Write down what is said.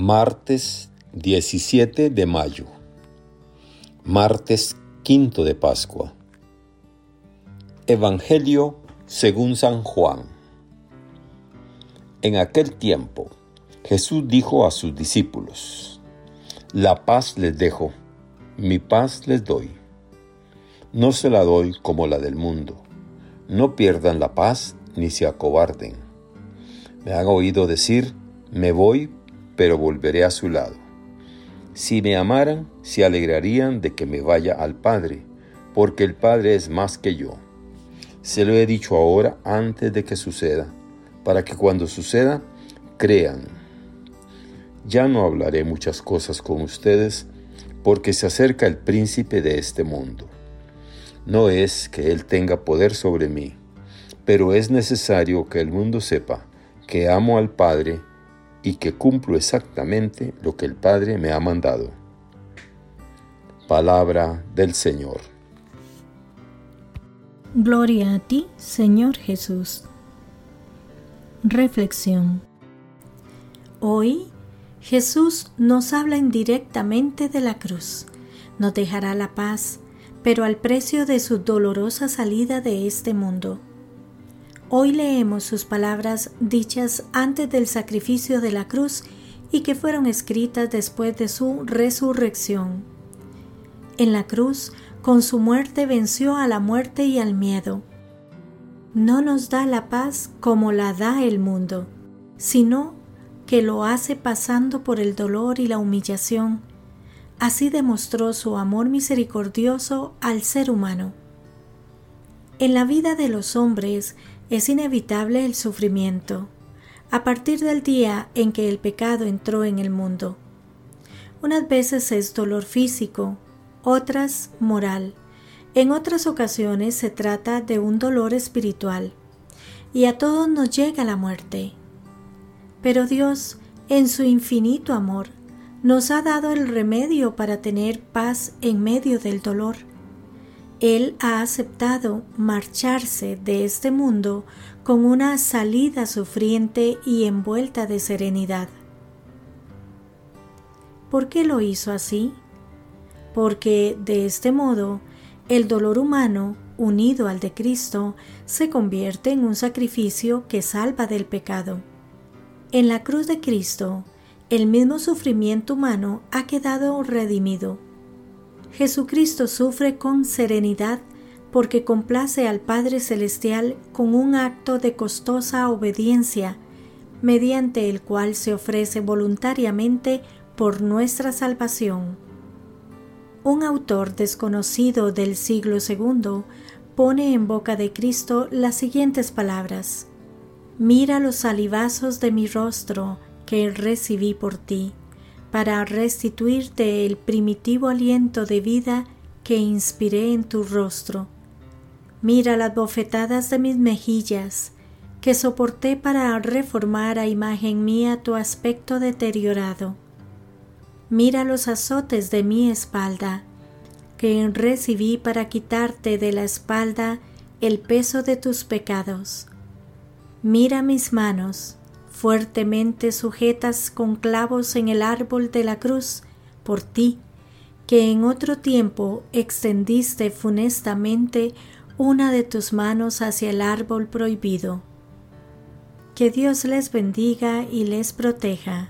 Martes 17 de mayo. Martes quinto de Pascua. Evangelio según San Juan. En aquel tiempo, Jesús dijo a sus discípulos, La paz les dejo, mi paz les doy. No se la doy como la del mundo. No pierdan la paz ni se acobarden. Me han oído decir, me voy pero volveré a su lado. Si me amaran, se alegrarían de que me vaya al Padre, porque el Padre es más que yo. Se lo he dicho ahora antes de que suceda, para que cuando suceda, crean. Ya no hablaré muchas cosas con ustedes, porque se acerca el príncipe de este mundo. No es que Él tenga poder sobre mí, pero es necesario que el mundo sepa que amo al Padre y que cumplo exactamente lo que el Padre me ha mandado. Palabra del Señor. Gloria a ti, Señor Jesús. Reflexión. Hoy Jesús nos habla indirectamente de la cruz. Nos dejará la paz, pero al precio de su dolorosa salida de este mundo. Hoy leemos sus palabras dichas antes del sacrificio de la cruz y que fueron escritas después de su resurrección. En la cruz, con su muerte venció a la muerte y al miedo. No nos da la paz como la da el mundo, sino que lo hace pasando por el dolor y la humillación. Así demostró su amor misericordioso al ser humano. En la vida de los hombres es inevitable el sufrimiento, a partir del día en que el pecado entró en el mundo. Unas veces es dolor físico, otras moral, en otras ocasiones se trata de un dolor espiritual, y a todos nos llega la muerte. Pero Dios, en su infinito amor, nos ha dado el remedio para tener paz en medio del dolor él ha aceptado marcharse de este mundo con una salida sufriente y envuelta de serenidad. ¿Por qué lo hizo así? Porque de este modo el dolor humano, unido al de Cristo, se convierte en un sacrificio que salva del pecado. En la cruz de Cristo, el mismo sufrimiento humano ha quedado redimido Jesucristo sufre con serenidad porque complace al Padre Celestial con un acto de costosa obediencia, mediante el cual se ofrece voluntariamente por nuestra salvación. Un autor desconocido del siglo II pone en boca de Cristo las siguientes palabras. Mira los salivazos de mi rostro que recibí por ti para restituirte el primitivo aliento de vida que inspiré en tu rostro. Mira las bofetadas de mis mejillas, que soporté para reformar a imagen mía tu aspecto deteriorado. Mira los azotes de mi espalda, que recibí para quitarte de la espalda el peso de tus pecados. Mira mis manos, fuertemente sujetas con clavos en el árbol de la cruz, por ti, que en otro tiempo extendiste funestamente una de tus manos hacia el árbol prohibido. Que Dios les bendiga y les proteja.